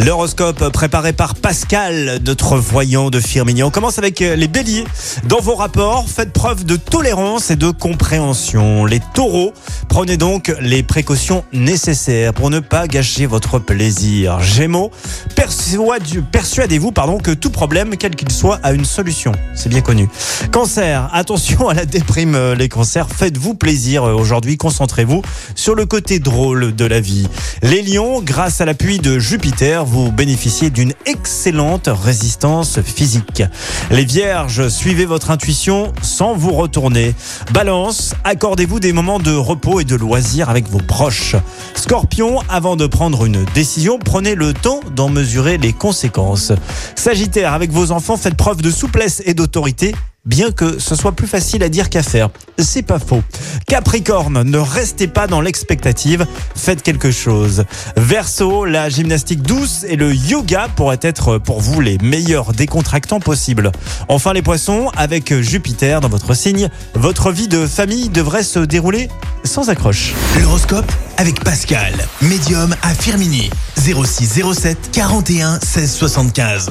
L'horoscope préparé par Pascal, notre voyant de Firmini. On commence avec euh, les béliers. Dans vos rapports, faites preuve de tolérance et de compréhension. Les taureaux, prenez donc les précautions nécessaires pour ne pas gâcher votre plaisir. Gémeaux, persuade- persuadez-vous que tout problème, quel qu'il soit, a une solution. C'est bien connu. Cancer, attention à la déprime, euh, les cancers. Faites-vous plaisir euh, aujourd'hui. Concentrez-vous sur le côté drôle de la vie. Les lions, grâce à l'appui de Jupiter, vous bénéficiez d'une excellente résistance physique. Les vierges, suivez votre intuition sans vous retourner. Balance, accordez-vous des moments de repos et de loisirs avec vos proches. Scorpion, avant de prendre une décision, prenez le temps d'en mesurer les conséquences. Sagittaire, avec vos enfants, faites preuve de souplesse et d'autorité bien que ce soit plus facile à dire qu'à faire. C'est pas faux. Capricorne, ne restez pas dans l'expectative, faites quelque chose. Verseau, la gymnastique douce et le yoga pourraient être pour vous les meilleurs décontractants possibles. Enfin les poissons, avec Jupiter dans votre signe, votre vie de famille devrait se dérouler sans accroche. L'horoscope avec Pascal, médium à Firmini. 06 07 41 16 75.